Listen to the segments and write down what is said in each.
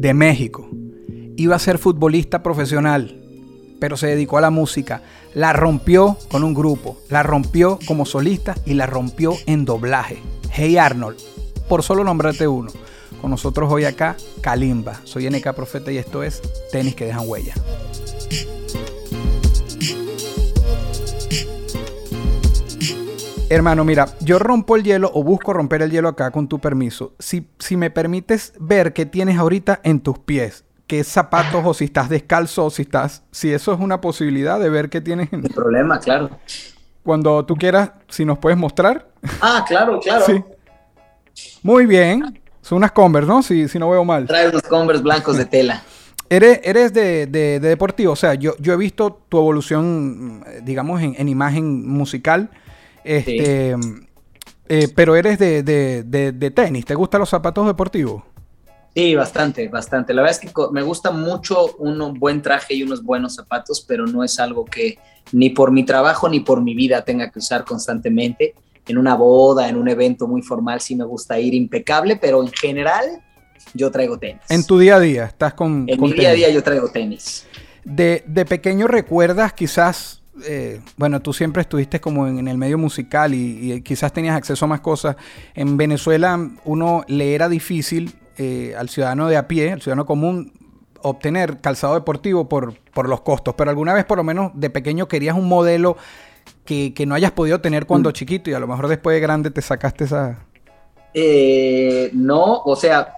De México. Iba a ser futbolista profesional, pero se dedicó a la música. La rompió con un grupo, la rompió como solista y la rompió en doblaje. Hey Arnold, por solo nombrarte uno. Con nosotros hoy acá, Kalimba. Soy NK Profeta y esto es Tenis que dejan huella. Hermano, mira, yo rompo el hielo o busco romper el hielo acá con tu permiso. Si, si me permites ver qué tienes ahorita en tus pies, qué zapatos o si estás descalzo o si estás, si eso es una posibilidad de ver qué tienes en... Sin problema, claro. Cuando tú quieras, si nos puedes mostrar. Ah, claro, claro. Sí. Muy bien. Son unas Converse, ¿no? Si, si no veo mal. Trae unos Converse blancos de tela. Eres, eres de, de- de deportivo, o sea, yo, yo he visto tu evolución, digamos, en, en imagen musical, este, eh, pero eres de, de- de- de tenis, ¿te gustan los zapatos deportivos? Sí, bastante, bastante. La verdad es que me gusta mucho un buen traje y unos buenos zapatos, pero no es algo que ni por mi trabajo ni por mi vida tenga que usar constantemente. En una boda, en un evento muy formal, sí me gusta ir impecable, pero en general yo traigo tenis. En tu día a día, estás con... En con mi día a día yo traigo tenis. De, de pequeño recuerdas quizás, eh, bueno, tú siempre estuviste como en, en el medio musical y, y quizás tenías acceso a más cosas. En Venezuela uno le era difícil eh, al ciudadano de a pie, al ciudadano común, obtener calzado deportivo por, por los costos. Pero alguna vez por lo menos de pequeño querías un modelo que, que no hayas podido tener cuando chiquito y a lo mejor después de grande te sacaste esa... Eh, no, o sea,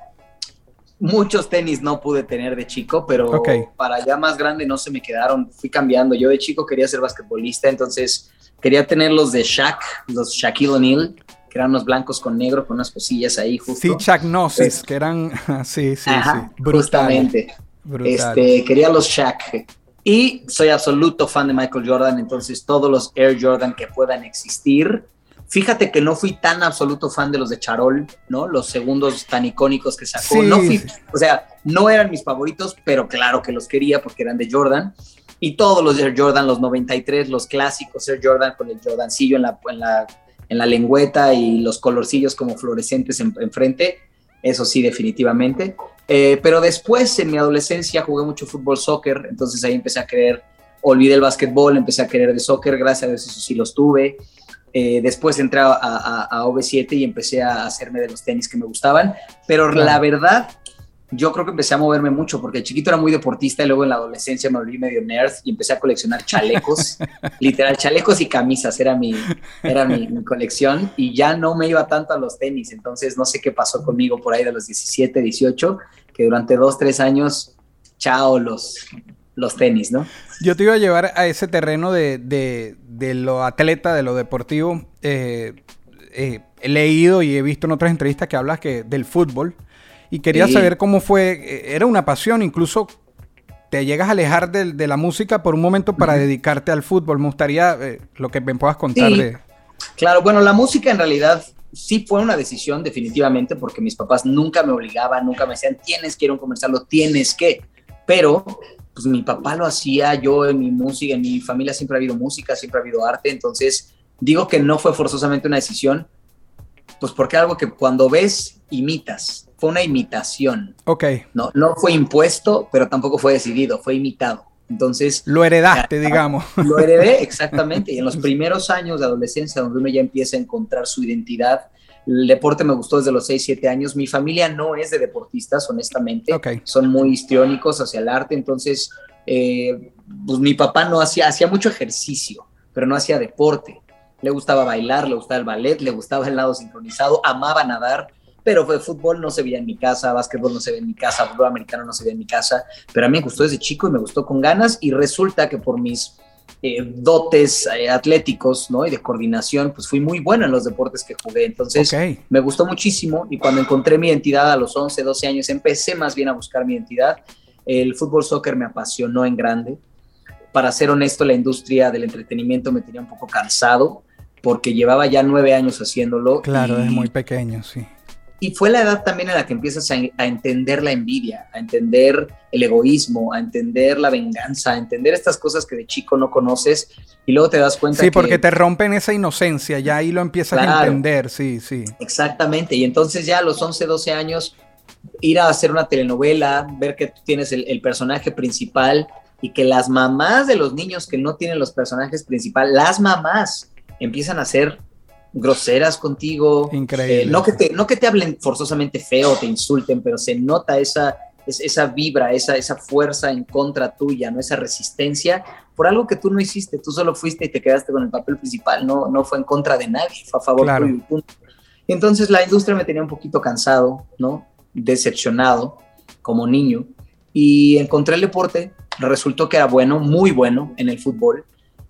muchos tenis no pude tener de chico, pero para ya más grande no se me quedaron, fui cambiando. Yo de chico quería ser basquetbolista, entonces quería tener los de Shaq, los Shaquille O'Neal, que eran unos blancos con negro, con unas cosillas ahí justo. Sí, Chagnosis, Es- que eran... sí, sí, Ajá, sí. Brutal. justamente. brutal. Este, quería los Shaq. Y soy absoluto fan de Michael Jordan, entonces todos los Air Jordan que puedan existir. Fíjate que no fui tan absoluto fan de los de Charol, ¿no? Los segundos tan icónicos que sacó. Sí. No fui, o sea, no eran mis favoritos, pero claro que los quería porque eran de Jordan. Y todos los Air Jordan, los 93, los clásicos Air Jordan con el Jordancillo en la, en la, en la lengüeta y los colorcillos como fluorescentes en- enfrente, eso sí, definitivamente. Eh, pero después, en mi adolescencia, jugué mucho fútbol, soccer, entonces ahí empecé a querer, olvidé el básquetbol, empecé a querer de soccer, gracias a Dios eso sí los tuve. Eh, después entré a, a, a OV7 y empecé a hacerme de los tenis que me gustaban, pero Claro. la verdad, yo creo que empecé a moverme mucho, porque el chiquito era muy deportista y luego en la adolescencia me volví medio nerd y empecé a coleccionar chalecos, literal, chalecos y camisas, era mi, era mi, mi colección y ya no me iba tanto a los tenis, entonces no sé qué pasó conmigo por ahí de los 17, 18, que durante dos, tres años, chao los, los tenis, ¿no? Yo te iba a llevar a ese terreno de, de- de lo atleta, de lo deportivo. Eh, eh, he leído y he visto en otras entrevistas que hablas que del fútbol. Y quería Sí. saber cómo fue. eh, Era una pasión, incluso te llegas a alejar de, la música por un momento para dedicarte al fútbol. Me gustaría eh, lo que me puedas contar Sí. de. Claro, bueno, la música en realidad sí fue una decisión definitivamente porque mis papás nunca me obligaban, nunca me decían, tienes que ir a un comercial, lo tienes que, pero pues mi papá lo hacía, yo en mi música, en mi familia siempre ha habido música, siempre ha habido arte, entonces digo que no fue forzosamente una decisión, pues porque algo que cuando ves, imitas, fue una imitación, Ok. no, no fue impuesto, pero tampoco fue decidido, fue imitado. Entonces, Lo heredaste, digamos. lo heredé, exactamente. Y en los primeros años de adolescencia, donde uno ya empieza a encontrar su identidad, el deporte me gustó desde los 6, 7 años. Mi familia no es de deportistas, honestamente. Son muy histriónicos hacia el arte. Entonces, eh, pues mi papá no hacía, hacía mucho ejercicio, pero no hacía deporte. Le gustaba bailar, le gustaba el ballet, le gustaba el lado sincronizado, amaba nadar, pero fue fútbol no se veía en mi casa, básquetbol no se veía en mi casa, fútbol americano no se veía en mi casa, pero a mí me gustó desde chico y me gustó con ganas y resulta que por mis eh, dotes eh, atléticos, ¿no? Y de coordinación, pues fui muy bueno en los deportes que jugué. Entonces, Ok. me gustó muchísimo y cuando encontré mi identidad a los 11, 12 años, empecé más bien a buscar mi identidad. El fútbol soccer me apasionó en grande. Para ser honesto, la industria del entretenimiento me tenía un poco cansado porque llevaba ya nueve años haciéndolo. Claro, y, es muy pequeño, sí. Y fue la edad también en la que empiezas a, a entender la envidia, a entender el egoísmo, a entender la venganza, a entender estas cosas que de chico no conoces y luego te das cuenta Sí, que... porque te rompen esa inocencia, ya ahí lo empiezas a entender, sí, sí. Exactamente, y entonces ya a los 11, 12 años, ir a hacer una telenovela, ver que tú tienes el, el personaje principal y que las mamás de los niños que no tienen los personajes principales, las mamás empiezan a ser groseras contigo. Increíble. Eh, no, que te, no que te hablen forzosamente feo, te insulten, pero se nota esa, es- esa vibra, esa, esa fuerza en contra tuya, ¿no? esa resistencia por algo que tú no hiciste, tú solo fuiste y te quedaste con el papel principal, no, no fue en contra de nadie, fue a favor Claro. tuyo punto. Entonces la industria me tenía un poquito cansado, ¿no? Decepcionado como niño y encontré el deporte, resultó que era bueno, muy bueno en el fútbol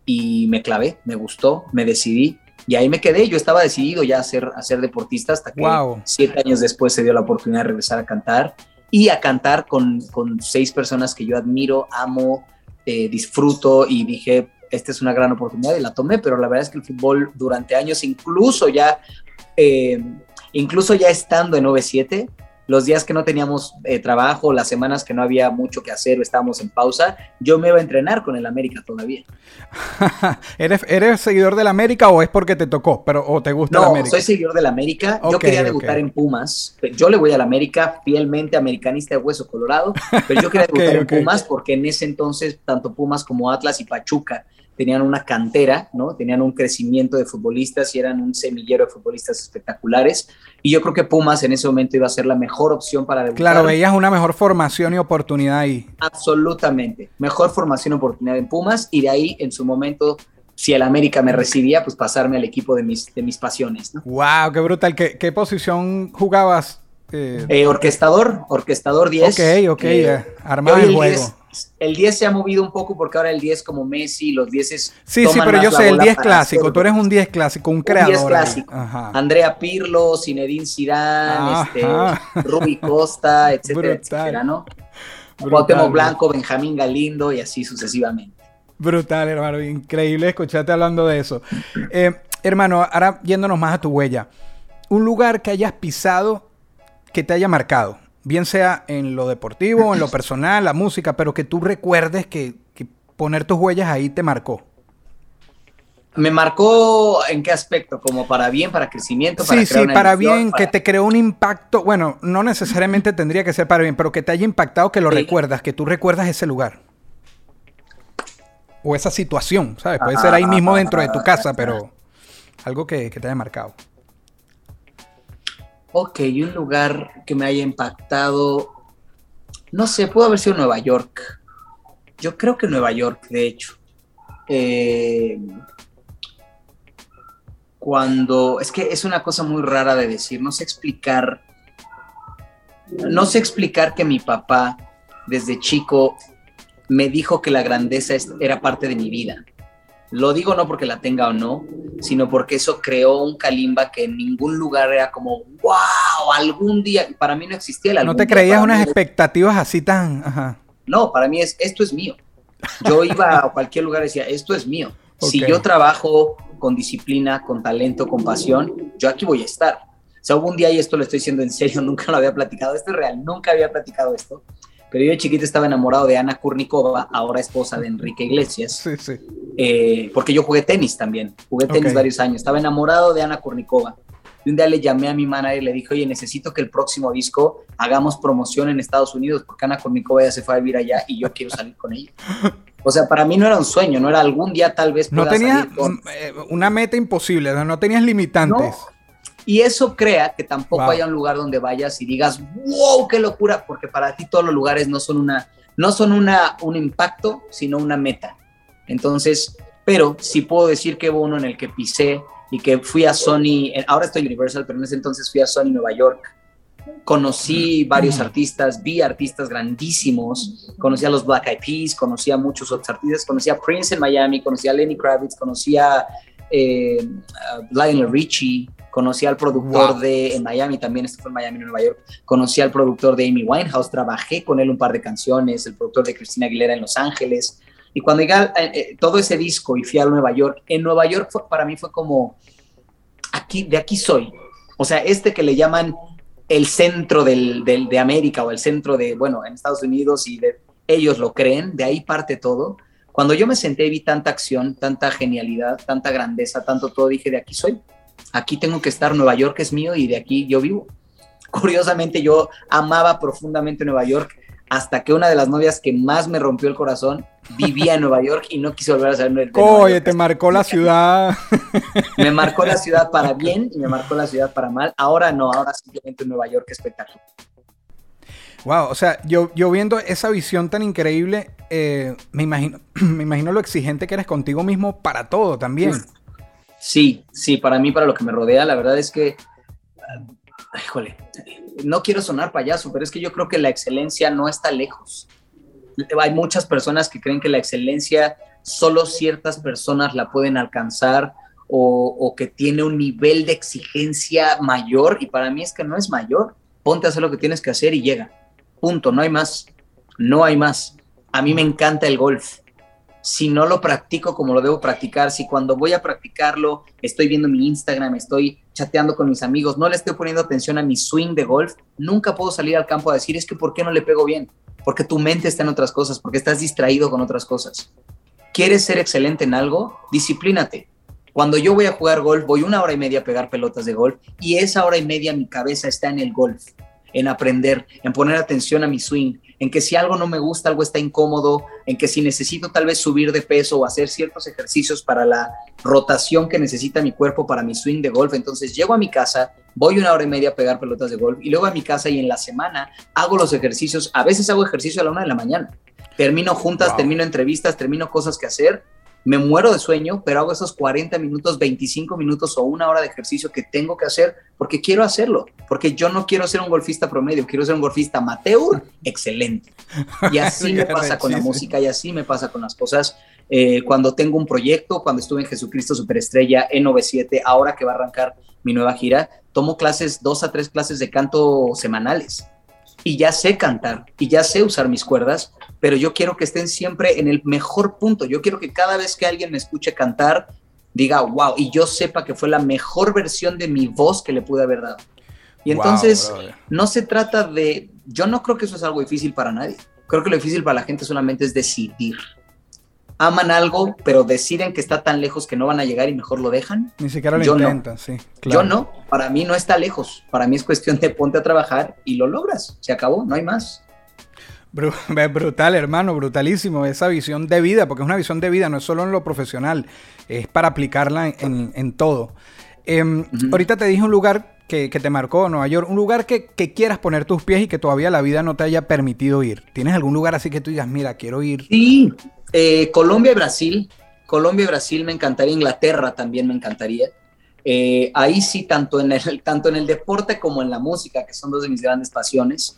y me clavé, me gustó, me decidí y ahí me quedé. Yo estaba decidido ya a ser, a ser deportista hasta que Wow. siete años después se dio la oportunidad de regresar a cantar y a cantar con, con seis personas que yo admiro, amo, eh, disfruto y dije, esta es una gran oportunidad y la tomé, pero la verdad es que el fútbol durante años, incluso ya, eh, incluso ya estando en 9-7, los días que no teníamos eh, trabajo, las semanas que no había mucho que hacer o estábamos en pausa, yo me iba a entrenar con el América todavía. ¿Eres, ¿Eres seguidor del América o es porque te tocó, pero o te gusta el No, América? soy seguidor del América. Yo quería debutar en Pumas. Yo le voy al América, fielmente americanista de hueso colorado, pero yo quería debutar en Pumas porque en ese entonces tanto Pumas como Atlas y Pachuca tenían una cantera, ¿no? Tenían un crecimiento de futbolistas y eran un semillero de futbolistas espectaculares. Y yo creo que Pumas en ese momento iba a ser la mejor opción para debutar. Claro, veías una mejor formación y oportunidad ahí. Absolutamente. Mejor formación y oportunidad en Pumas y de ahí en su momento, si el América me recibía, pues pasarme al equipo de mis, de mis pasiones, ¿no? Wow, qué brutal. ¿Qué, qué posición jugabas? Eh, Eh, orquestador, orquestador 10. ok, ok, Eh, hoy el el juego. 10, el 10 se ha movido un poco porque ahora el 10 como Messi, los 10 es Sí, sí, pero yo sé, el 10 clásico. Tú eres un 10 clásico, un creador. 10 clásico. Ajá. Andrea Pirlo, Zinedine Zidane, este. Rubí Costa, etcétera, etcétera, ¿no? Cuauhtémoc Blanco, Benjamín Galindo y así sucesivamente. Brutal, hermano. Increíble escucharte hablando de eso. Eh, hermano, ahora yéndonos más a tu huella. Un lugar que hayas pisado que te haya marcado. Bien sea en lo deportivo, en lo personal, la música, pero que tú recuerdes que, que poner tus huellas ahí te marcó. ¿Me marcó en qué aspecto? ¿Como para bien, para crecimiento? Sí, crear sí, una para bien, para- que te creó un impacto. Bueno, no necesariamente tendría que ser para bien, pero que te haya impactado, que lo Sí. recuerdas, que tú recuerdas ese lugar. O esa situación, ¿sabes? Puede ser ahí mismo dentro de tu casa, pero algo que, que te haya marcado. Ok, un lugar que me haya impactado. No sé, pudo haber sido Nueva York. Yo creo que Nueva York, de hecho. Eh, cuando. Es que es una cosa muy rara de decir. No sé explicar. No sé explicar que mi papá, desde chico, me dijo que la grandeza era parte de mi vida. Lo digo no porque la tenga o no, sino porque eso creó un Kalimba que en ningún lugar era como, wow, algún día, para mí no existía el No te creías unas mí expectativas así tan... Ajá. No, para mí es, esto es mío. Yo iba a cualquier lugar y decía, esto es mío. Si Ok. yo trabajo con disciplina, con talento, con pasión, yo aquí voy a estar. O sea, hubo un día, y esto lo estoy diciendo en serio, nunca lo había platicado, esto es real, nunca había platicado esto, pero yo de chiquito estaba enamorado de Ana Kurnikova, ahora esposa de Enrique Iglesias. Sí, sí. eh, porque yo jugué tenis también, jugué tenis Ok. varios años, estaba enamorado de Ana Kurnikova. Y un día le llamé a mi manager y le dije, oye, necesito que el próximo disco hagamos promoción en Estados Unidos porque Ana Kurnikova ya se fue a vivir allá y yo quiero salir con ella. O sea, para mí no era un sueño, no era algún día tal vez No tenías con- mm, eh, una meta imposible, no, no tenías limitantes. No. Y eso crea que tampoco Wow. haya un lugar donde vayas y digas, wow, qué locura, porque para ti todos los lugares no son una, no son una, un impacto, sino una meta. Entonces, pero sí puedo decir que hubo uno en el que pisé y que fui a Sony, ahora estoy Universal, pero en ese entonces fui a Sony Nueva York conocí varios artistas, vi artistas grandísimos, conocí a los Black Eyed Peas, conocí a muchos otros artistas, conocí a Prince en Miami, conocí a Lenny Kravitz, conocí a, eh, a Lionel Richie, conocí al productor Wow. de en Miami también, esto fue en Miami, en Nueva York, conocí al productor de Amy Winehouse, trabajé con él un par de canciones, el productor de Cristina Aguilera en Los Ángeles, y cuando llegué a- eh, eh, todo ese disco y fui a Nueva York, en Nueva York fue- para mí fue como, aquí, de aquí soy, o sea, este que le llaman el centro del, del- de América o el centro de, bueno, en Estados Unidos y de, ellos lo creen, de ahí parte todo. Cuando yo me senté y vi tanta acción, tanta genialidad, tanta grandeza, tanto todo, dije, de aquí soy. Aquí tengo que estar, Nueva York es mío y de aquí yo vivo. Curiosamente, yo amaba profundamente Nueva York hasta que una de las novias que más me rompió el corazón vivía en Nueva York y no quise volver a salir de Nueva Oye, te marcó la ciudad. Me marcó la ciudad para bien y me marcó la ciudad para mal. Ahora no, ahora simplemente Nueva York espectacular. Wow, o sea, yo, yo viendo esa visión tan increíble, eh, me, imagino, me imagino lo exigente que eres contigo mismo para todo también. Sí, sí, para mí, para lo que me rodea, la verdad es que, ah, híjole, no quiero sonar payaso, pero es que yo creo que la excelencia no está lejos. Hay muchas personas que creen que la excelencia solo ciertas personas la pueden alcanzar o, o que tiene un nivel de exigencia mayor y para mí es que no es mayor. Ponte a hacer lo que tienes que hacer y llega. Punto, no hay más. No hay más. A mí me encanta el golf si no lo practico como lo debo practicar, si cuando voy a practicarlo estoy viendo mi Instagram, estoy chateando con mis amigos, no le estoy poniendo atención a mi swing de golf, nunca puedo salir al campo a decir es que ¿por qué no le pego bien? Porque tu mente está en otras cosas, porque estás distraído con otras cosas. ¿Quieres ser excelente en algo? Disciplínate. Cuando yo voy a jugar golf, voy una hora y media a pegar pelotas de golf y esa hora y media mi cabeza está en el golf, en aprender, en poner atención a mi swing, en que si algo no me gusta, algo está incómodo, en que si necesito tal vez subir de peso o hacer ciertos ejercicios para la rotación que necesita mi cuerpo para mi swing de golf, entonces llego a mi casa, voy una hora y media a pegar pelotas de golf y luego a mi casa y en la semana hago los ejercicios, a veces hago ejercicio a la una de la mañana, termino juntas, Wow. termino entrevistas, termino cosas que hacer, me muero de sueño, pero hago esos 40 minutos, 25 minutos o una hora de ejercicio que tengo que hacer porque quiero hacerlo, porque yo no quiero ser un golfista promedio, quiero ser un golfista amateur excelente. Y así me pasa con la música y así me pasa con las cosas. Eh, cuando tengo un proyecto, cuando estuve en Jesucristo Superestrella en 97, ahora que va a arrancar mi nueva gira, tomo clases, dos a tres clases de canto semanales. Y ya sé cantar y ya sé usar mis cuerdas, pero yo quiero que estén siempre en el mejor punto. Yo quiero que cada vez que alguien me escuche cantar, diga, wow, y yo sepa que fue la mejor versión de mi voz que le pude haber dado. Y Wow, entonces, brother. no se trata de, yo no creo que eso es algo difícil para nadie. Creo que lo difícil para la gente solamente es decidir. Aman algo, pero deciden que está tan lejos que no van a llegar y mejor lo dejan. Ni siquiera lo Yo no. intentan, sí. Yo no, para mí no está lejos. Para mí es cuestión de ponte a trabajar y lo logras. Se acabó, no hay más. Brutal, hermano, brutalísimo. Esa visión de vida, porque es una visión de vida, no es solo en lo profesional, es para aplicarla en, en- en todo. Em. Ahorita te dije un lugar que, que te marcó, Nueva York, un lugar que, que quieras poner tus pies y que todavía la vida no te haya permitido ir. ¿Tienes algún lugar así que tú digas, mira, quiero ir? Sí, eh, Colombia y Brasil. Colombia y Brasil me encantaría. Inglaterra también me encantaría. Eh, ahí sí, tanto en, el, tanto en el deporte como en la música, que son dos de mis grandes pasiones.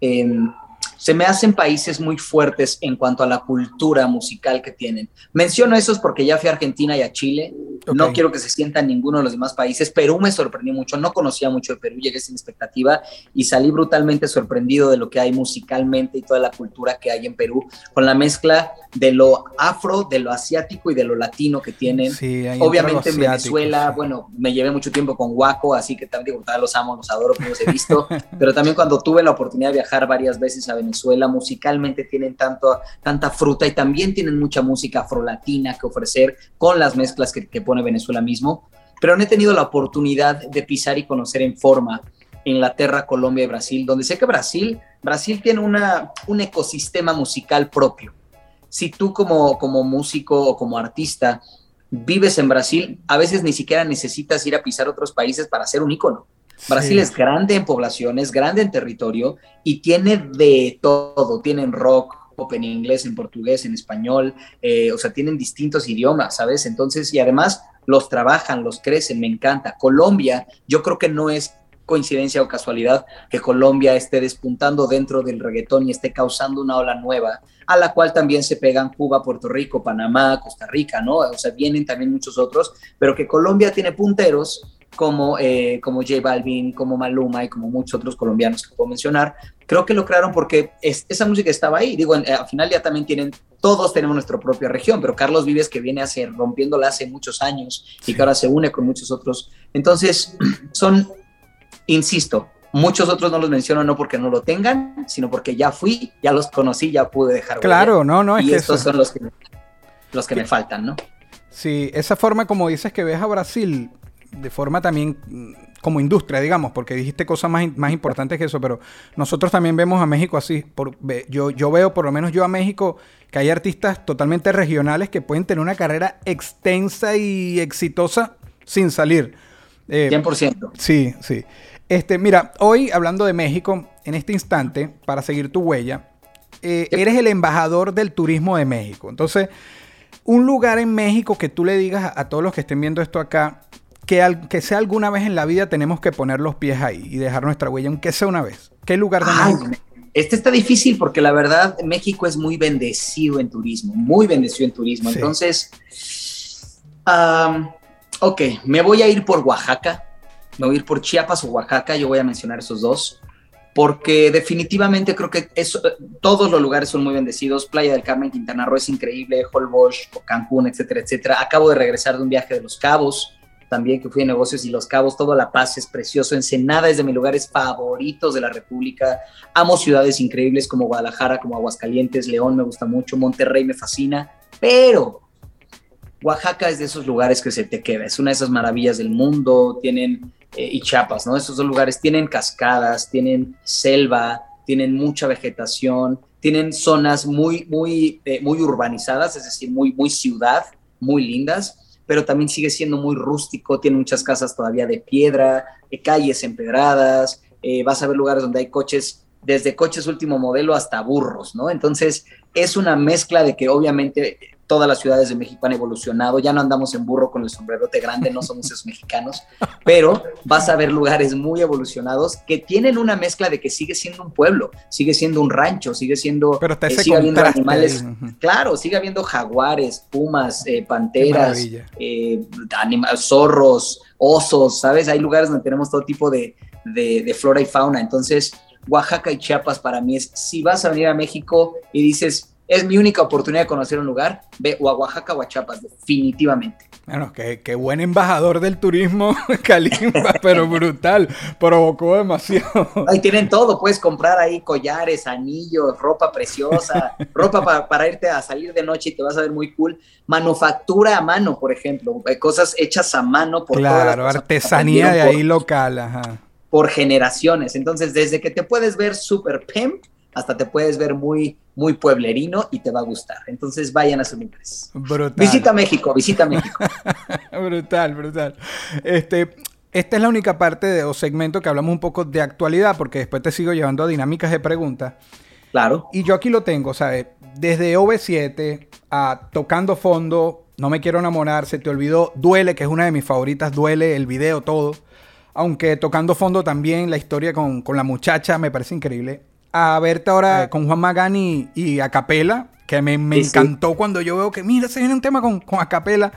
eh, se me hacen países muy fuertes en cuanto a la cultura musical que tienen. Menciono esos porque ya fui a Argentina y a Chile. No Ok. quiero que se sientan ninguno de los demás países. Perú me sorprendió mucho. No conocía mucho de Perú. Llegué sin expectativa y salí brutalmente sorprendido de lo que hay musicalmente y toda la cultura que hay en Perú, con la mezcla de lo afro, de lo asiático y de lo latino que tienen. Sí, Obviamente en Venezuela, sí. bueno, me llevé mucho tiempo con Waco, así que también digo, los amo, los adoro, como los he visto, pero también cuando tuve la oportunidad de viajar varias veces a Venezuela, musicalmente tienen tanto, tanta fruta y también tienen mucha música afrolatina que ofrecer con las mezclas que, que pone Venezuela mismo, pero no he tenido la oportunidad de pisar y conocer en forma Inglaterra, Colombia y Brasil, donde sé que Brasil, Brasil tiene una, un ecosistema musical propio. Si tú como, como músico o como artista vives en Brasil, a veces ni siquiera necesitas ir a pisar otros países para ser un ícono. Brasil Sí. es grande en población, es grande en territorio y tiene de todo. Tienen rock, pop en inglés, en portugués, en español, eh, o sea, tienen distintos idiomas, ¿sabes? Entonces, y además los trabajan, los crecen, me encanta. Colombia, yo creo que no es coincidencia o casualidad que Colombia esté despuntando dentro del reggaetón y esté causando una ola nueva, a la cual también se pegan Cuba, Puerto Rico, Panamá, Costa Rica, ¿no? O sea, vienen también muchos otros, pero que Colombia tiene punteros como, eh, como J Balvin, como Maluma y como muchos otros colombianos que puedo mencionar, creo que lo crearon porque esa música estaba ahí. Digo, eh, al final ya también tienen, todos tenemos nuestra propia región, pero Carlos Vives que viene hace, rompiéndola hace muchos años y que ahora se une con muchos otros. Entonces, son, insisto, muchos otros no los menciono no porque no lo tengan, sino porque ya fui, ya los conocí, ya pude dejar. Claro, no, no, es y estos son los que, los que me faltan, ¿no? Sí, esa forma como dices que ves a Brasil, de forma también mm, como industria, digamos, porque dijiste cosas más, más importantes que eso, pero nosotros también vemos a México así. Por, yo, yo veo, por lo menos yo a México, que hay artistas totalmente regionales que pueden tener una carrera extensa y exitosa sin salir. 100%. Eh, sí, sí. Este, mira, hoy hablando de México, en este instante, para seguir tu huella, eh, eres el embajador del turismo de México. Entonces, un lugar en México que tú le digas a todos los que estén viendo esto acá, que, sea alguna vez en la vida tenemos que poner los pies ahí y dejar nuestra huella, aunque sea una vez. ¿Qué lugar de México? Este está difícil porque la verdad México es muy bendecido en turismo, muy bendecido en turismo. Entonces, ok, me voy a ir por Oaxaca, me voy a ir por Chiapas o Oaxaca, yo voy a mencionar esos dos, porque definitivamente creo que eso, todos los lugares son muy bendecidos. Playa del Carmen, Quintana Roo es increíble, Holbox, Cancún, etcétera, etcétera. Acabo de regresar de un viaje de Los Cabos también que fui a negocios y Los Cabos, toda La Paz es precioso, Ensenada es de mis lugares favoritos de la República, amo ciudades increíbles como Guadalajara, como Aguascalientes, León me gusta mucho, Monterrey me fascina, pero Oaxaca es de esos lugares que se te queda, es una de esas maravillas del mundo, tienen, eh, y Chiapas, ¿no? Esos dos lugares tienen cascadas, tienen selva, tienen mucha vegetación, tienen zonas muy, muy, eh, muy urbanizadas, es decir, muy, muy ciudad, muy lindas, pero también sigue siendo muy rústico, tiene muchas casas todavía de piedra, eh, calles empedradas, eh, vas a ver lugares donde hay coches, desde coches último modelo hasta burros, ¿no? Entonces es una mezcla de que obviamente todas las ciudades de México han evolucionado, ya no andamos en burro con el sombrerote grande, no somos esos mexicanos, pero vas a ver lugares muy evolucionados que tienen una mezcla de que sigue siendo un pueblo, sigue siendo un rancho, sigue siendo, pero eh, sigue habiendo animales, claro, sigue habiendo jaguares, pumas, eh, panteras, eh, zorros, osos, ¿sabes? Hay lugares donde tenemos todo tipo de, de flora y fauna, entonces Oaxaca y Chiapas para mí es, si vas a venir a México y dices, es mi única oportunidad de conocer un lugar, ve o a Oaxaca o a Chiapas, definitivamente. Bueno, qué, qué buen embajador del turismo, Kalimba, pero brutal, provocó demasiado. Ahí tienen todo, puedes comprar ahí collares, anillos, ropa preciosa, ropa para, irte a salir de noche y te vas a ver muy cool. Manufactura a mano, por ejemplo, eh, cosas hechas a mano por Claro, artesanía de ahí local, ajá. Por generaciones. Entonces, desde que te puedes ver súper pimp hasta te puedes ver muy, muy pueblerino y te va a gustar. Entonces vayan a sus lugares. Brutal. Visita México, visita México. brutal, brutal. Este, esta es la única parte de, o segmento que hablamos un poco de actualidad, porque después te sigo llevando a dinámicas de preguntas. Claro. Y yo aquí lo tengo, ¿sabes? Desde OV7 a Tocando Fondo, No me quiero enamorar, se te olvidó, Duele, que es una de mis favoritas, Duele, el video, todo. Aunque Tocando Fondo también, la historia con, con la muchacha me parece increíble a verte ahora con Juan Magani y Acapela, que me, encantó cuando yo veo que, mira, se viene un tema con, con Acapela.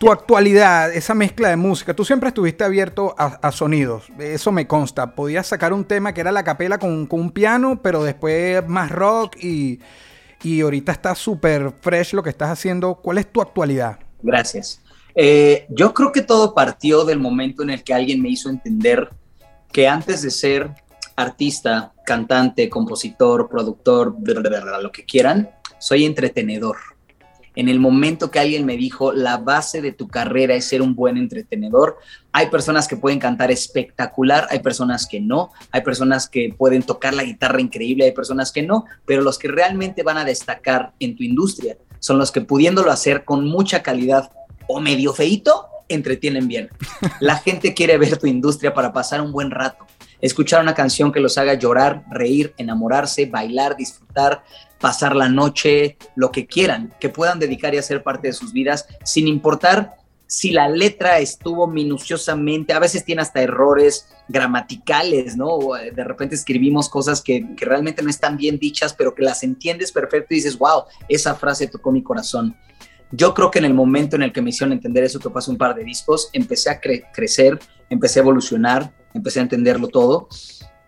Tu actualidad, esa mezcla de música, tú siempre estuviste abierto a, sonidos, eso me consta. Podías sacar un tema que era la capela con, un piano, pero después más rock y, y ahorita está súper fresh lo que estás haciendo. ¿Cuál es tu actualidad? Gracias. Eh, yo creo que todo partió del momento en el que alguien me hizo entender que antes de ser artista, cantante, compositor, productor, lo que quieran, soy entretenedor. En el momento que alguien me dijo, la base de tu carrera es ser un buen entretenedor, hay personas que pueden cantar espectacular, hay personas que no, hay personas que pueden tocar la guitarra increíble, hay personas que no, pero los que realmente van a destacar en tu industria son los que pudiéndolo hacer con mucha calidad o medio feito, entretienen bien. La gente quiere ver tu industria para pasar un buen rato escuchar una canción que los haga llorar, reír, enamorarse, bailar, disfrutar, pasar la noche, lo que quieran, que puedan dedicar y hacer parte de sus vidas, sin importar si la letra estuvo minuciosamente, a veces tiene hasta errores gramaticales, ¿no? De repente escribimos cosas que, que, realmente no están bien dichas, pero que las entiendes perfecto y dices, wow, esa frase tocó mi corazón. Yo creo que en el momento en el que me hicieron entender eso, que pasó un par de discos, empecé a crecer, empecé a evolucionar, empecé a entenderlo todo.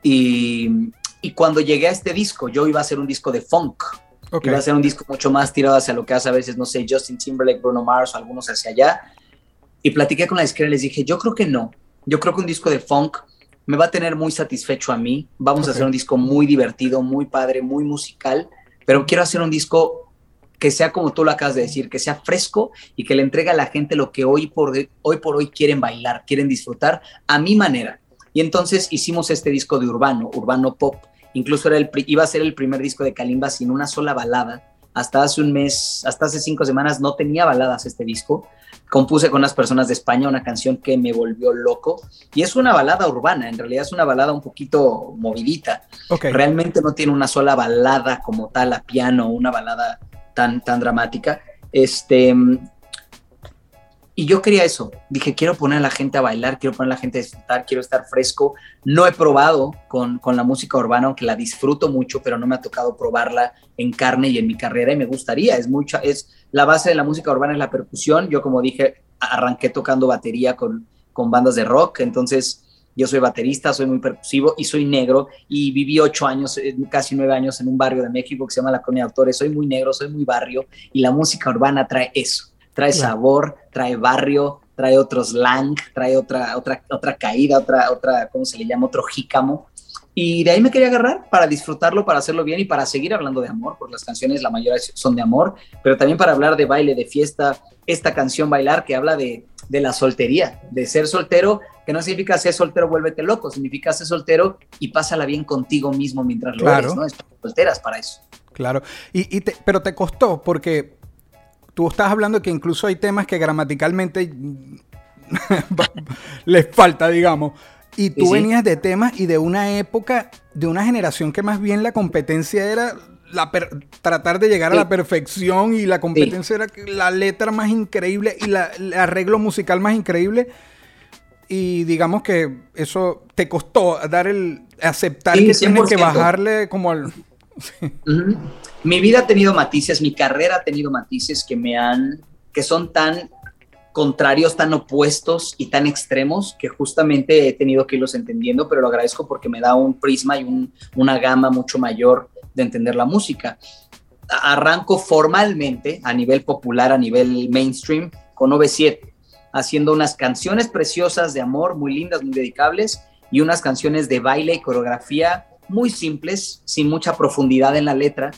Y, y, cuando llegué a este disco, yo iba a hacer un disco de funk. Iba a ser un disco mucho más tirado hacia lo que hace a veces, no sé, Justin Timberlake, Bruno Mars o algunos hacia allá. Y platiqué con la disquera y les dije, yo creo que no. Yo creo que un disco de funk me va a tener muy satisfecho a mí. Vamos okay. a hacer un disco muy divertido, muy padre, muy musical, pero quiero hacer un disco que sea como tú lo acabas de decir, que sea fresco y que le entregue a la gente lo que hoy por hoy, por hoy quieren bailar, quieren disfrutar a mi manera. Y entonces hicimos este disco de urbano, urbano pop. Incluso era el, iba a ser el primer disco de Kalimba sin una sola balada. Hasta hace un mes, hasta hace cinco semanas no tenía baladas este disco compuse con unas personas de España una canción que me volvió loco y es una balada urbana, en realidad es una balada un poquito movidita. Okay. Realmente no tiene una sola balada como tal a piano, una balada tan, tan dramática. Este, y yo quería eso. Dije, quiero poner a la gente a bailar, quiero poner a la gente a disfrutar, quiero estar fresco. No he probado con, con, la música urbana, aunque la disfruto mucho, pero no me ha tocado probarla en carne y en mi carrera y me gustaría. Es mucha, es la base de la música urbana es la percusión. Yo, como dije, arranqué tocando batería con, con bandas de rock, entonces yo soy baterista, soy muy percusivo y soy negro y viví ocho años, eh, casi nueve años en un barrio de México que se llama La Colonia de Autores. Soy muy negro, soy muy barrio y la música urbana trae eso trae sabor, trae barrio, trae otro slang, trae otra, otra, otra caída, otra, otra, ¿cómo se le llama? Otro jícamo. Y de ahí me quería agarrar para disfrutarlo, para hacerlo bien y para seguir hablando de amor, porque las canciones, la mayoría son de amor, pero también para hablar de baile, de fiesta, esta canción Bailar que habla de, de la soltería, de ser soltero, que no significa ser soltero, vuélvete loco, significa ser soltero y pásala bien contigo mismo mientras lo claro. eres, ¿no? Es solteras para eso. Claro, y, y te, pero te costó porque tú estás hablando que incluso hay temas que gramaticalmente les falta, digamos. Y tú sí, sí. venías de temas y de una época, de una generación que más bien la competencia era la tratar de llegar sí. a la perfección y la competencia era la letra más increíble y la, el arreglo musical más increíble. Y digamos que eso te costó dar el aceptar que tienes que bajarle como al. Uh -huh. Mi vida ha tenido matices, mi carrera ha tenido matices que me han, que son tan contrarios, tan opuestos y tan extremos que justamente he tenido que irlos entendiendo, pero lo agradezco porque me da un prisma y un, una gama mucho mayor de entender la música. Arranco formalmente a nivel popular, a nivel mainstream, con OV7, haciendo unas canciones preciosas de amor, muy lindas, muy dedicables, y unas canciones de baile y coreografía muy simples, sin mucha profundidad en la letra.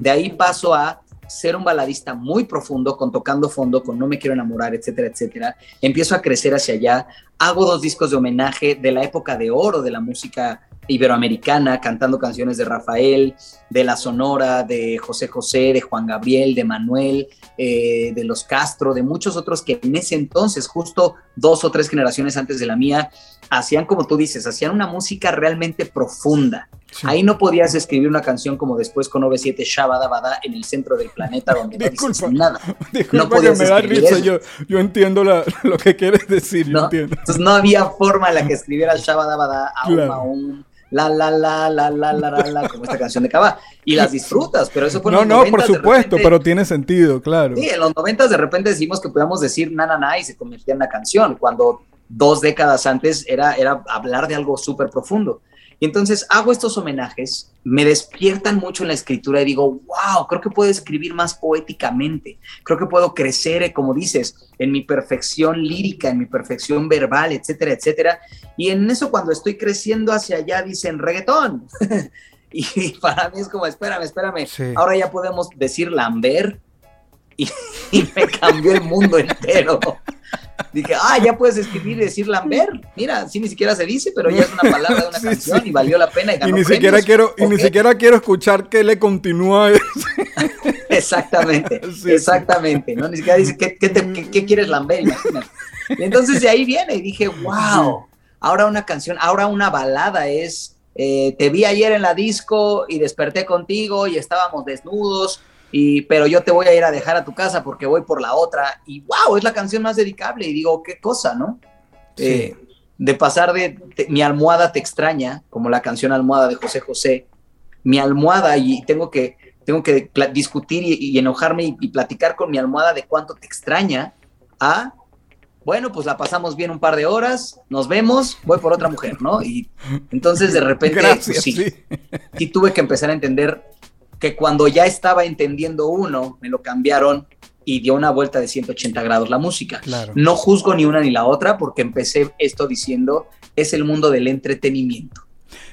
De ahí paso a ser un baladista muy profundo, con tocando fondo, con No me quiero enamorar, etcétera, etcétera. Empiezo a crecer hacia allá. Hago dos discos de homenaje de la época de oro de la música iberoamericana, cantando canciones de Rafael, de La Sonora, de José José, de Juan Gabriel, de Manuel, eh, de Los Castro, de muchos otros que en ese entonces, justo dos o tres generaciones antes de la mía, hacían, como tú dices, hacían una música realmente profunda. Sí. Ahí no podías escribir una canción como después con OV7 Shabada en el centro del planeta donde no disculpa, nada. Disculpa no podías que me da risa, yo, yo, entiendo la, lo que quieres decir, ¿No? yo entiendo. Entonces no había forma en la que escribieras Shabada aún, claro. aún, la la la la la la la la como esta canción de Cava y las disfrutas, pero eso fue No, no, por supuesto, repente, pero tiene sentido, claro. Sí, en los noventas de repente decimos que podíamos decir na na na y se convertía en una canción, cuando dos décadas antes era, era hablar de algo súper profundo. Y entonces hago estos homenajes, me despiertan mucho en la escritura y digo, wow, creo que puedo escribir más poéticamente, creo que puedo crecer, como dices, en mi perfección lírica, en mi perfección verbal, etcétera, etcétera. Y en eso cuando estoy creciendo hacia allá dicen reggaetón. y para mí es como, espérame, espérame, sí. ahora ya podemos decir Lambert. Y, y me cambió el mundo entero. Dije, ah, ya puedes escribir y decir Lambert. Mira, sí, ni siquiera se dice, pero ya es una palabra de una sí, canción sí. y valió la pena. Y, ganó y ni premios. siquiera quiero Y ni siquiera quiero escuchar que le continúa. exactamente, sí, exactamente. ¿no? Ni siquiera dice, ¿qué, qué, te, qué, qué quieres Lambert? Imagínate. Y entonces de ahí viene y dije, wow, ahora una canción, ahora una balada es, eh, te vi ayer en la disco y desperté contigo y estábamos desnudos y, pero yo te voy a ir a dejar a tu casa porque voy por la otra. Y wow, es la canción más dedicable. Y digo, qué cosa, ¿no? Sí. Eh, de pasar de te- mi almohada te extraña, como la canción Almohada de José José, mi almohada y tengo que, tengo que discutir y, y enojarme y, y platicar con mi almohada de cuánto te extraña, a, bueno, pues la pasamos bien un par de horas, nos vemos, voy por otra mujer, ¿no? Y entonces de repente, Gracias, pues, sí, sí. sí tuve que empezar a entender que cuando ya estaba entendiendo uno, me lo cambiaron y dio una vuelta de 180 grados la música. Claro. No juzgo ni una ni la otra porque empecé esto diciendo, es el mundo del entretenimiento.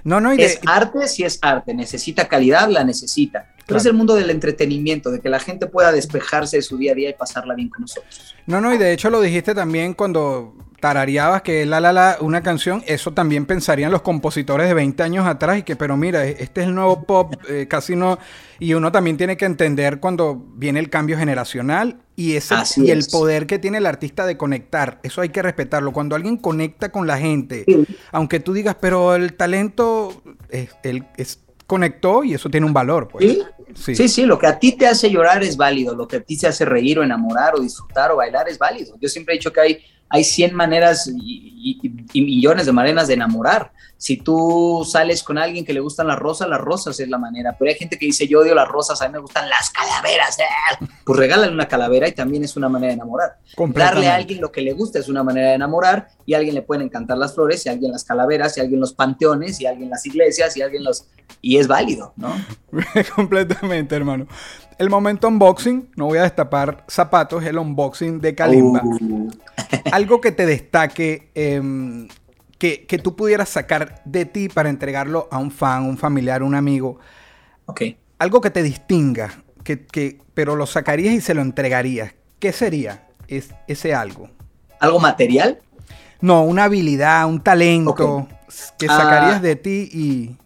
No, no, y de- Es arte, sí es arte, necesita calidad, la necesita. Pero Claro. es el mundo del entretenimiento, de que la gente pueda despejarse de su día a día y pasarla bien con nosotros. No, no, y de hecho lo dijiste también cuando tarareabas que la la la una canción, eso también pensarían los compositores de 20 años atrás y que, pero mira, este es el nuevo pop, eh, casi no, y uno también tiene que entender cuando viene el cambio generacional y ese Así y el es. poder que tiene el artista de conectar, eso hay que respetarlo. Cuando alguien conecta con la gente, aunque tú digas, pero el talento, eh, él es, conectó y eso tiene un valor, pues. ¿Sí? Sí. Sí, sí, lo que a ti te hace llorar es válido, lo que a ti te hace reír o enamorar o disfrutar o bailar es válido. Yo siempre he dicho que hay, hay 100 maneras y, y- y millones de maneras de enamorar. Si tú sales con alguien que le gustan las rosas, las rosas es la manera. Pero hay gente que dice, yo odio las rosas, a mí me gustan las calaveras. ¡eh! Pues regálale una calavera y también es una manera de enamorar. Darle a alguien lo que le gusta es una manera de enamorar y a alguien le pueden encantar las flores y a alguien las calaveras y a alguien los panteones y a alguien las iglesias y a alguien los... Y es válido, ¿no? Completamente, hermano. El momento unboxing, no voy a destapar zapatos, el unboxing de Kalimba. Uh. Algo que te destaque, em, que, que tú pudieras sacar de ti para entregarlo a un fan, un familiar, un amigo. Ok. Algo que te distinga, que, que- pero lo sacarías y se lo entregarías. ¿Qué sería es, ese algo? ¿Algo material? No, una habilidad, un talento que Ah. sacarías de ti y...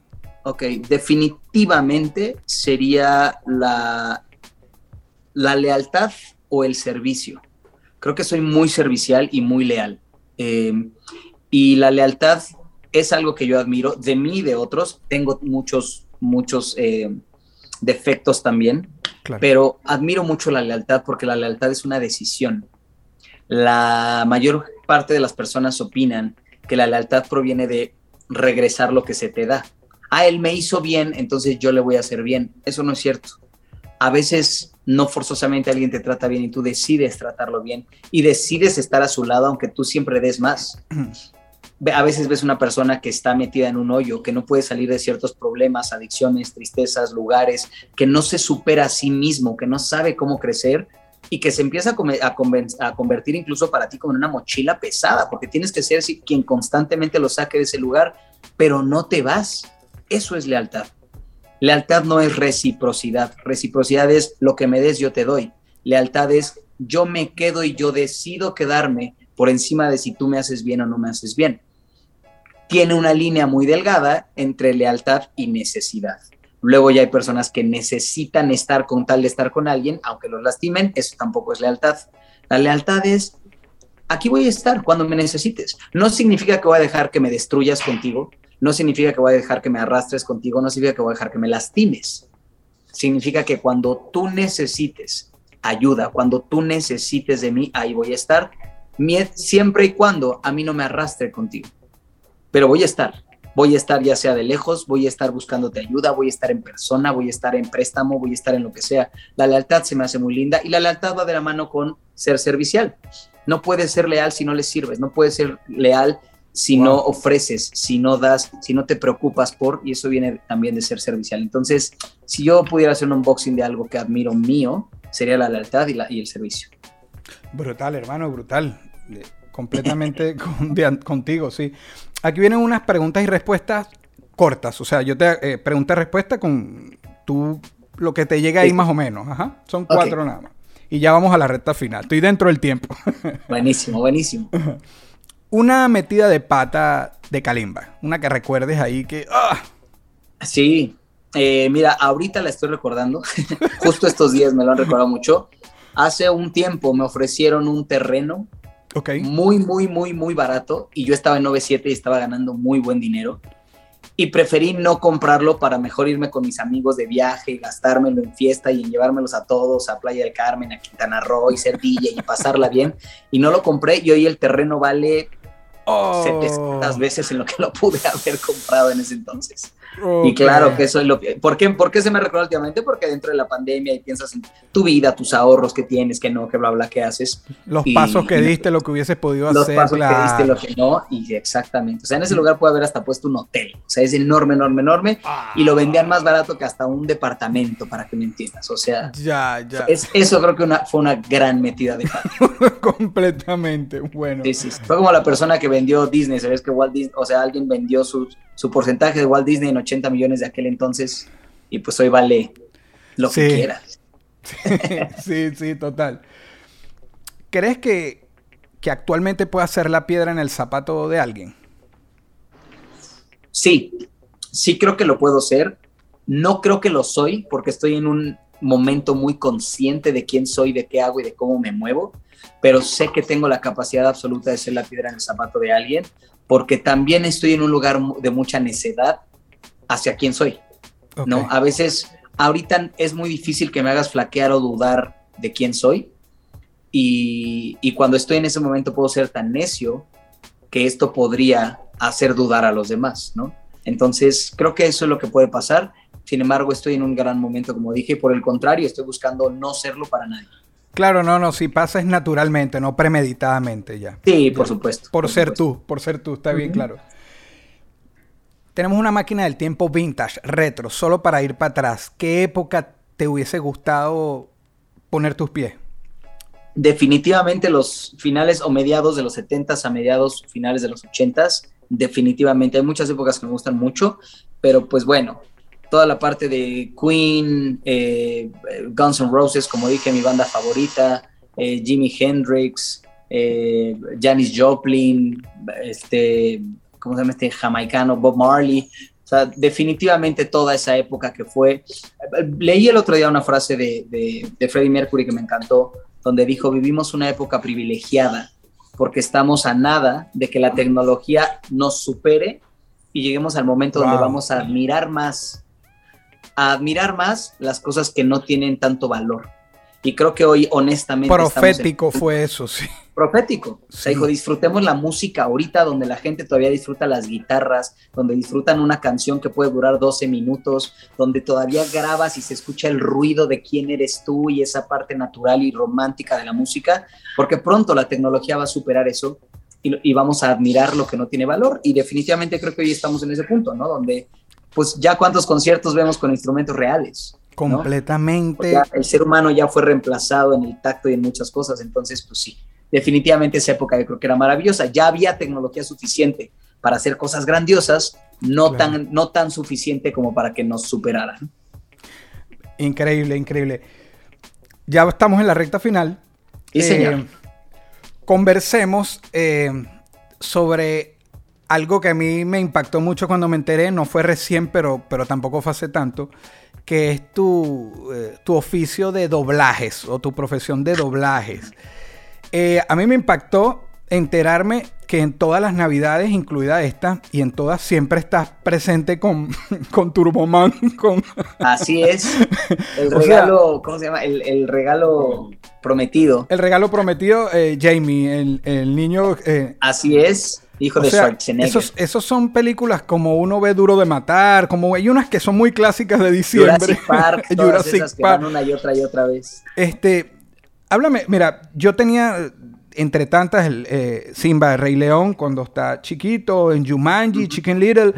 Ok, definitivamente sería la, la lealtad o el servicio. Creo que soy muy servicial y muy leal. Eh, y la lealtad es algo que yo admiro de mí y de otros. Tengo muchos, muchos eh, defectos también, Claro. pero admiro mucho la lealtad porque la lealtad es una decisión. La mayor parte de las personas opinan que la lealtad proviene de regresar lo que se te da. Ah, él me hizo bien, entonces yo le voy a hacer bien. Eso no es cierto. A veces no forzosamente alguien te trata bien y tú decides tratarlo bien y decides estar a su lado aunque tú siempre des más. A veces ves una persona que está metida en un hoyo, que no puede salir de ciertos problemas, adicciones, tristezas, lugares, que no se supera a sí mismo, que no sabe cómo crecer y que se empieza a, convertir incluso para ti como en una mochila pesada, porque tienes que ser quien constantemente lo saque de ese lugar, pero no te vas. Eso es lealtad. Lealtad no es reciprocidad. Reciprocidad es lo que me des, yo te doy. Lealtad es yo me quedo y yo decido quedarme por encima de si tú me haces bien o no me haces bien. Tiene una línea muy delgada entre lealtad y necesidad. Luego ya hay personas que necesitan estar con tal de estar con alguien, aunque los lastimen, eso tampoco es lealtad. La lealtad es, aquí voy a estar cuando me necesites. No significa que voy a dejar que me destruyas contigo, no significa que voy a dejar que me arrastres contigo, no significa que voy a dejar que me lastimes. Significa que cuando tú necesites ayuda, cuando tú necesites de mí, ahí voy a estar, siempre y cuando a mí no me arrastre contigo. Pero voy a estar, voy a estar ya sea de lejos, voy a estar buscándote ayuda, voy a estar en persona, voy a estar en préstamo, voy a estar en lo que sea. La lealtad se me hace muy linda y la lealtad va de la mano con ser servicial. No puedes ser leal si no le sirves, no puedes ser leal si no ofreces, si no das, si no te preocupas por, y eso viene también de ser servicial. Entonces, si yo pudiera hacer un unboxing de algo que admiro mío, sería la lealtad y, la- y el servicio. Brutal, hermano, brutal. Completamente con- de- contigo, sí. Aquí vienen unas preguntas y respuestas cortas. O sea, yo te eh, pregunta y respuesta con tú lo que te llega ahí Sí. más o menos. Ajá. Son cuatro nada más. Y ya vamos a la recta final. Estoy dentro del tiempo. Buenísimo, buenísimo. Una metida de pata de Kalimba. Una que recuerdes ahí que. ¡ah! Sí, eh, mira, ahorita la estoy recordando. Justo estos días me lo han recordado mucho. Hace un tiempo me ofrecieron un terreno Ok. muy, muy, muy, muy barato y yo estaba en 97 y estaba ganando muy buen dinero. y preferí no comprarlo para mejor irme con mis amigos de viaje, gastármelo en fiesta y en llevármelos a todos a Playa del Carmen, a Quintana Roo y ser DJ y pasarla bien. Y no lo compré y hoy el terreno vale Oh. 700 veces en lo que lo pude haber comprado en ese entonces. Y claro que eso es lo que... ¿Por qué, ¿Por qué se me recuerda últimamente? Porque dentro de la pandemia y piensas en tu vida, tus ahorros que tienes, que no, que bla, bla, que haces. Los Y- pasos que y- diste, lo que hubieses podido Los hacer. pasos claro. que diste, lo que no, y exactamente. O sea, en ese lugar puede haber hasta puesto un hotel. O sea, es enorme, enorme, enorme. Y lo vendían más barato que hasta un departamento, para que me entiendas. O sea, Ya, ya. es, eso creo que una, fue una gran metida de pata. Completamente. Bueno. Sí, sí. Fue como la persona que vendió Disney, ¿sabes? Que Walt Disney, o sea, alguien vendió su, su porcentaje de Walt Disney en 80 millones de aquel entonces y pues hoy vale lo que Sí. quiera. sí, sí, total. ¿Crees que, que actualmente pueda ser la piedra en el zapato de alguien? Sí, sí creo que lo puedo ser. No creo que lo soy porque estoy en un momento muy consciente de quién soy, de qué hago y de cómo me muevo, pero sé que tengo la capacidad absoluta de ser la piedra en el zapato de alguien porque también estoy en un lugar de mucha necedad hacia quién soy. ¿no? A veces, ahorita es muy difícil que me hagas flaquear o dudar de quién soy. Y, y cuando estoy en ese momento puedo ser tan necio que esto podría hacer dudar a los demás, ¿no? Entonces, creo que eso es lo que puede pasar. Sin embargo, estoy en un gran momento, como dije, y por el contrario, estoy buscando no serlo para nadie. Claro, no, no, si pasa es naturalmente, no premeditadamente ya. Sí, por supuesto. Por, ser supuesto. tú, por ser tú, está bien claro. Tenemos una máquina del tiempo vintage, retro, solo para ir para atrás. ¿Qué época te hubiese gustado poner tus pies? definitivamente los finales o mediados de los 70s a mediados finales de los 80s, definitivamente hay muchas épocas que me gustan mucho, pero pues bueno, toda la parte de Queen, eh, Guns N' Roses, como dije, mi banda favorita, eh, Jimi Hendrix, eh, Janis Joplin, este, ¿cómo se llama este jamaicano? Bob Marley. O sea, definitivamente toda esa época que fue. Leí el otro día una frase de, de, de Freddie Mercury que me encantó, donde dijo, vivimos una época privilegiada porque estamos a nada de que la tecnología nos supere y lleguemos al momento donde vamos a admirar más, a admirar más las cosas que no tienen tanto valor. Y creo que hoy, honestamente, en- Profético fue eso, sí. profético. O sea, Sí. dijo, disfrutemos la música ahorita donde la gente todavía disfruta las guitarras, donde disfrutan una canción que puede durar 12 minutos, donde todavía grabas y se escucha el ruido de quién eres tú y esa parte natural y romántica de la música, porque pronto la tecnología va a superar eso y, y vamos a admirar lo que no tiene valor. Y definitivamente creo que hoy estamos en ese punto, ¿no? Donde, pues ya cuántos conciertos vemos con instrumentos reales. Completamente. el ser humano ya fue reemplazado en el tacto y en muchas cosas, entonces pues sí, definitivamente esa época yo creo que era maravillosa, ya había tecnología suficiente para hacer cosas grandiosas, no, Claro. tan, no tan suficiente como para que nos superaran. Increíble, increíble. Ya estamos en la recta final. Sí, señor. conversemos eh, sobre algo que a mí me impactó mucho cuando me enteré, no fue recién, pero, pero tampoco fue hace tanto, que es tu, eh, tu oficio de doblajes o tu profesión de doblajes. Eh, a mí me impactó enterarme que en todas las navidades, incluida esta, y en todas siempre estás presente con, con Turboman, con... Así es, el O sea- regalo, ¿cómo se llama? El, el regalo prometido. El regalo prometido, eh, Jamie, el, el niño... Así es, hijo O de sea, Schwarzenegger. esos, esos son películas como uno ve Duro de Matar, como hay unas que son muy clásicas de diciembre. Jurassic Park, todas Jurassic esas que Park. van una y otra y otra vez. Este, háblame, mira, yo tenía eh, entre tantas el, eh, Simba, el Rey León, cuando está chiquito, en Jumanji, Chicken Little,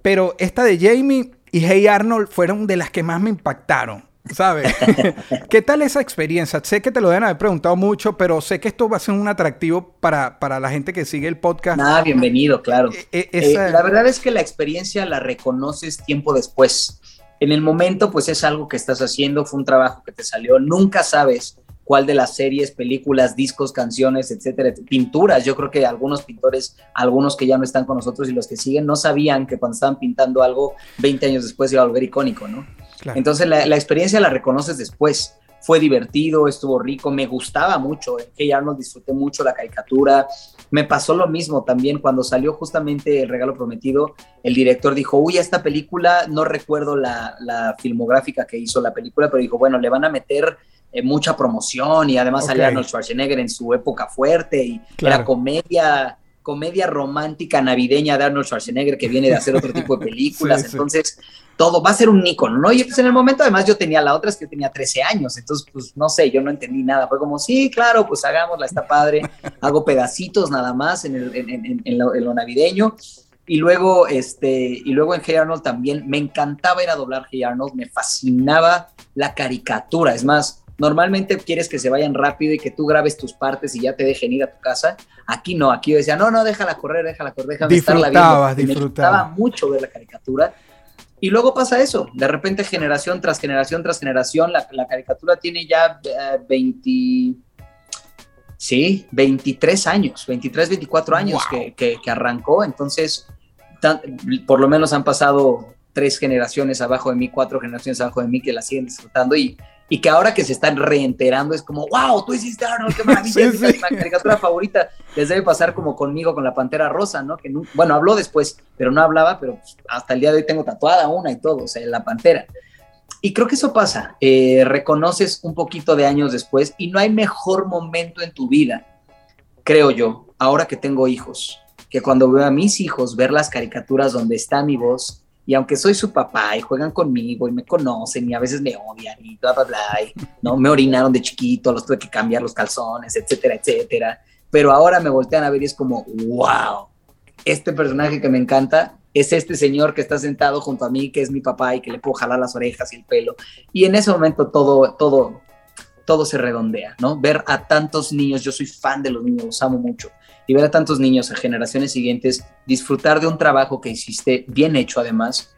pero esta de Jamie y Hey Arnold fueron de las que más me impactaron. ¿Sabes? ¿Qué tal esa experiencia? Sé que te lo deben haber preguntado mucho, pero sé que esto va a ser un atractivo para, para la gente que sigue el podcast. Nada, bienvenido, claro. E- e- Eh, esa- la verdad es que la experiencia la reconoces tiempo después. En el momento, pues es algo que estás haciendo, fue un trabajo que te salió. Nunca sabes cuál de las series, películas, discos, canciones, etcétera, pinturas. Yo creo que algunos pintores, algunos que ya no están con nosotros y los que siguen, no sabían que cuando estaban pintando algo, 20 años después iba a volver icónico, ¿no? Claro. Entonces la, la experiencia la reconoces después. fue divertido, estuvo rico, me gustaba mucho. En Hey Arnold disfruté mucho la caricatura. Me pasó lo mismo también cuando salió justamente El Regalo Prometido. El director dijo, uy, esta película, no recuerdo la, la filmográfica que hizo la película, pero dijo, bueno, le van a meter eh, mucha promoción y además salía Arnold Schwarzenegger en su época fuerte y era comedia comedia romántica navideña de Arnold Schwarzenegger que viene de hacer otro tipo de películas. entonces, todo va a ser un icono, ¿no? Y pues en el momento, además, yo tenía la otra, es que tenía 13 años. Entonces, pues no sé, yo no entendí nada. Fue como, sí, claro, pues hagámosla, está padre. Hago pedacitos nada más en, el, en, en, lo, navideño. Y luego, este, y luego en Hey Arnold también me encantaba ir a doblar Hey Arnold, me fascinaba la caricatura. Es más, Normalmente quieres que se vayan rápido y que tú grabes tus partes y ya te dejen ir a tu casa. Aquí no, aquí yo decía, no, no, déjala correr, déjala correr, déjame estarla viendo. Me gustaba mucho ver la caricatura. Y luego pasa eso, de repente generación tras generación tras generación, la, caricatura tiene ya 20, eh, sí, 23 años, 23, 24 años que, que, arrancó, entonces por lo menos han pasado tres generaciones abajo de mí, cuatro generaciones abajo de mí que la siguen disfrutando y, y que ahora que se están reenterando es como, wow, tú hiciste Arnold, qué maravilla, es mi caricatura favorita. Les debe pasar como conmigo con la Pantera Rosa, ¿no? Que bueno, habló después, pero no hablaba, pero pues, hasta el día de hoy tengo tatuada una y todo, o sea, la Pantera. Y creo que eso pasa, eh, reconoces un poquito de años después y no hay mejor momento en tu vida, creo yo, ahora que tengo hijos, que cuando veo a mis hijos ver las caricaturas donde está mi voz y aunque soy su papá y juegan conmigo y me conocen y a veces me odian y bla, bla, bla, ¿no? me orinaron de chiquito, los tuve que cambiar los calzones, etcétera, etcétera. Pero ahora me voltean a ver y es como, wow, este personaje que me encanta es este señor que está sentado junto a mí, que es mi papá y que le puedo jalar las orejas y el pelo. Y en ese momento todo, todo, todo se redondea, ¿no? Ver a tantos niños, yo soy fan de los niños, los amo mucho y ver a tantos niños a generaciones siguientes disfrutar de un trabajo que hiciste bien hecho además,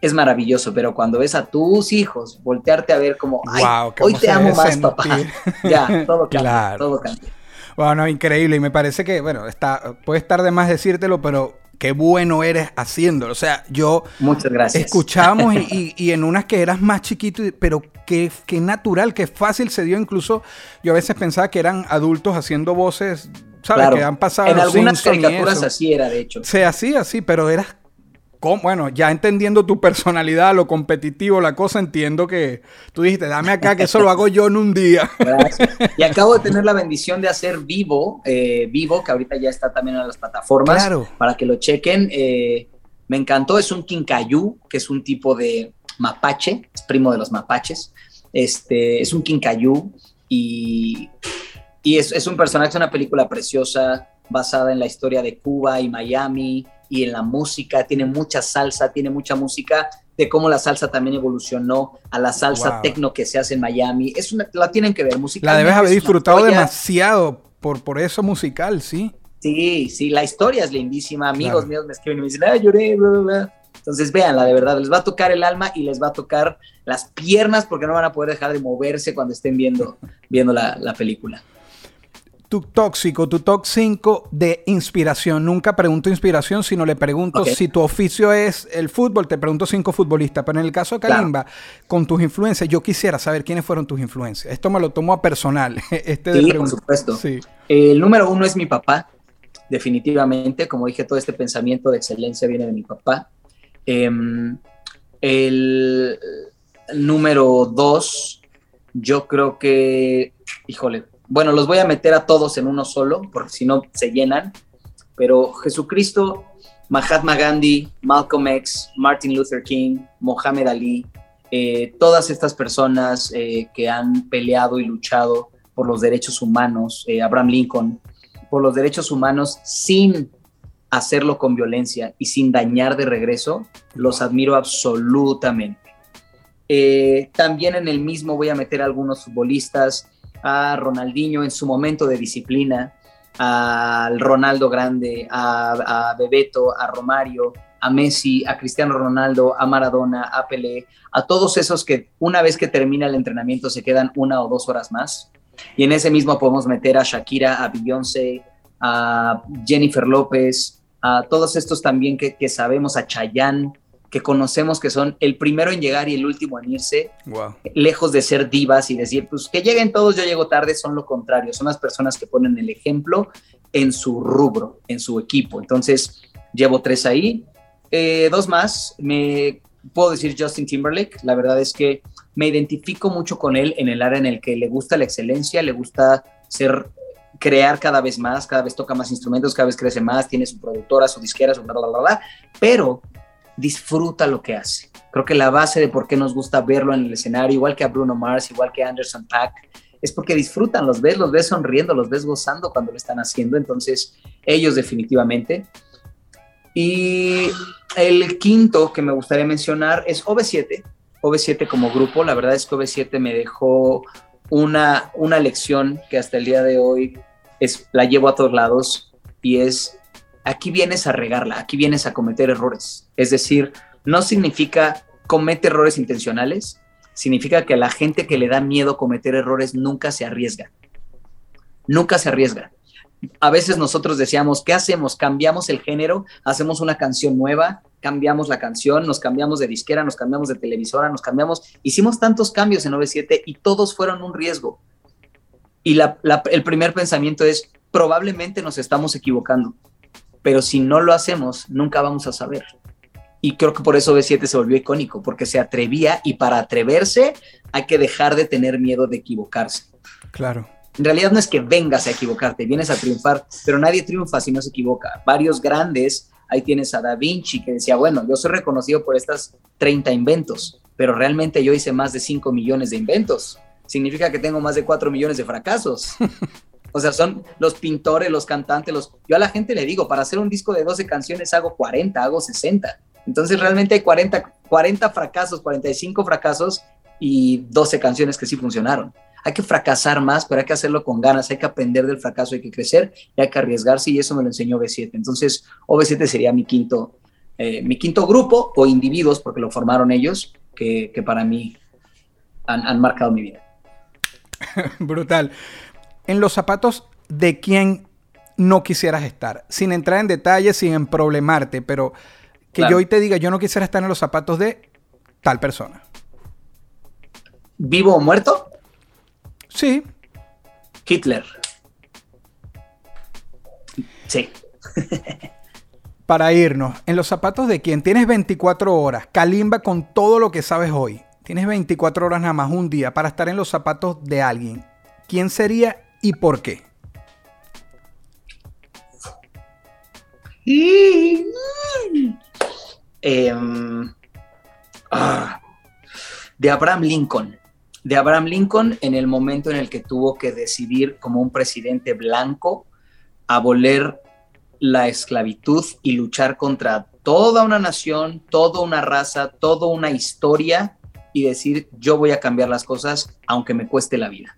es maravilloso, pero cuando ves a tus hijos voltearte a ver como, Ay, hoy te amo más, papá. ya, todo cambia, todo cambia. Bueno, increíble. Y me parece que, bueno, está, puede estar de más decírtelo, pero qué bueno eres haciéndolo. O sea, yo. Muchas gracias. Escuchamos y, y, en unas que eras más chiquito, pero qué, qué natural, qué fácil se dio. Incluso yo a veces pensaba que eran adultos haciendo voces ¿sabes? Que han pasado en algunas caricaturas así era, de hecho. Sí, así, así, pero eras bueno, ya entendiendo tu personalidad, lo competitivo, la cosa, entiendo que tú dijiste, dame acá, que eso lo hago yo en un día. Gracias. Y acabo de tener la bendición de hacer Vivo, eh, Vivo, que ahorita ya está también en las plataformas, claro. para que lo chequen. Eh, me encantó, es un quincayú, que es un tipo de mapache, es primo de los mapaches. Este, es un quincayú y y es, un personaje, es una película preciosa, basada en la historia de Cuba y Miami y en la música, tiene mucha salsa, tiene mucha música de cómo la salsa también evolucionó a la salsa tecno que se hace en Miami. Es una, la tienen que ver, música. La debes haber disfrutado demasiado por, por eso musical, ¿sí? Sí, sí, la historia es lindísima. Amigos míos me escriben y me dicen, ah, lloré, bla, bla, bla. Entonces, véanla, de verdad, les va a tocar el alma y les va a tocar las piernas porque no van a poder dejar de moverse cuando estén viendo, viendo la, la película tu tóxico, tu top 5 de inspiración. Nunca pregunto inspiración, sino le pregunto si tu oficio es el fútbol, te pregunto cinco futbolistas. Pero en el caso de Kalimba, con tus influencias, yo quisiera saber quiénes fueron tus influencias. Esto me lo tomo a personal. Este sí, por supuesto. el número uno es mi papá, definitivamente. Como dije, todo este pensamiento de excelencia viene de mi papá. Em, el número dos, yo creo que, híjole, bueno, los voy a meter a todos en uno solo, porque si no se llenan, pero Jesucristo, Mahatma Gandhi, Malcolm X, Martin Luther King, Mohamed Ali, eh, todas estas personas eh, que han peleado y luchado por los derechos humanos, eh, Abraham Lincoln, por los derechos humanos sin hacerlo con violencia y sin dañar de regreso, los admiro absolutamente. también en el mismo voy a meter algunos futbolistas, a Ronaldinho en su momento de disciplina, al Ronaldo Grande, a, Bebeto, a Romario, a Messi, a Cristiano Ronaldo, a Maradona, a Pelé, a todos esos que una vez que termina el entrenamiento se quedan una o dos horas más. Y en ese mismo podemos meter a Shakira, a Beyoncé, a Jennifer López, a todos estos también que, sabemos, a Chayanne, que conocemos que son el primero en llegar y el último en irse, Wow. lejos de ser divas y decir, pues que lleguen todos, yo llego tarde, son lo contrario, son las personas que ponen el ejemplo en su rubro, en su equipo. Entonces, llevo tres ahí. Eh, dos más, me puedo decir Justin Timberlake, la verdad es que me identifico mucho con él en el área en el que le gusta la excelencia, le gusta ser crear cada vez más, cada vez toca más instrumentos, cada vez crece más, tiene su productora, su disquera, su bla, bla, bla, bla, pero disfruta lo que hace. Creo que la base de por qué nos gusta verlo en el escenario, igual que a Bruno Mars, igual que a Anderson Paak, es porque disfrutan, los ves, los ves sonriendo, los ves gozando cuando lo están haciendo. Entonces, ellos definitivamente. Y el quinto que me gustaría mencionar es OV7. OV7 como grupo, la verdad es que OV7 me dejó una, una lección que hasta el día de hoy es, la llevo a todos lados y es, aquí vienes a regarla, aquí vienes a cometer errores. Es decir, no significa comete errores intencionales, significa que la gente que le da miedo cometer errores nunca se arriesga. Nunca se arriesga. A veces nosotros decíamos, ¿qué hacemos? Cambiamos el género, hacemos una canción nueva, cambiamos la canción, nos cambiamos de disquera, nos cambiamos de televisora, nos cambiamos. Hicimos tantos cambios en 97 y todos fueron un riesgo. Y la, la, el primer pensamiento es, probablemente nos estamos equivocando, pero si no lo hacemos, nunca vamos a saber. Y creo que por eso B7 se volvió icónico, porque se atrevía y para atreverse hay que dejar de tener miedo de equivocarse. Claro. En realidad no es que vengas a equivocarte, vienes a triunfar, pero nadie triunfa si no se equivoca. Varios grandes, ahí tienes a Da Vinci que decía, bueno, yo soy reconocido por estas 30 inventos, pero realmente yo hice más de 5 millones de inventos. Significa que tengo más de 4 millones de fracasos. O sea, son los pintores, los cantantes, los... Yo a la gente le digo, para hacer un disco de 12 canciones hago 40, hago 60. Entonces realmente hay 40, 40 fracasos, 45 fracasos y 12 canciones que sí funcionaron. Hay que fracasar más, pero hay que hacerlo con ganas, hay que aprender del fracaso, hay que crecer y hay que arriesgarse y eso me lo enseñó B7. Entonces OV7 sería mi quinto, eh, mi quinto grupo o individuos, porque lo formaron ellos, que, que para mí han, han marcado mi vida. Brutal. En los zapatos de quién no quisieras estar, sin entrar en detalles, sin problemarte, pero que claro. yo hoy te diga, yo no quisiera estar en los zapatos de tal persona. ¿Vivo o muerto? Sí. Hitler. Sí. Para irnos, en los zapatos de quién tienes 24 horas, Kalimba con todo lo que sabes hoy. Tienes 24 horas nada más, un día, para estar en los zapatos de alguien. ¿Quién sería y por qué? Eh, ah, de Abraham Lincoln. De Abraham Lincoln en el momento en el que tuvo que decidir como un presidente blanco aboler la esclavitud y luchar contra toda una nación, toda una raza, toda una historia y decir yo voy a cambiar las cosas aunque me cueste la vida.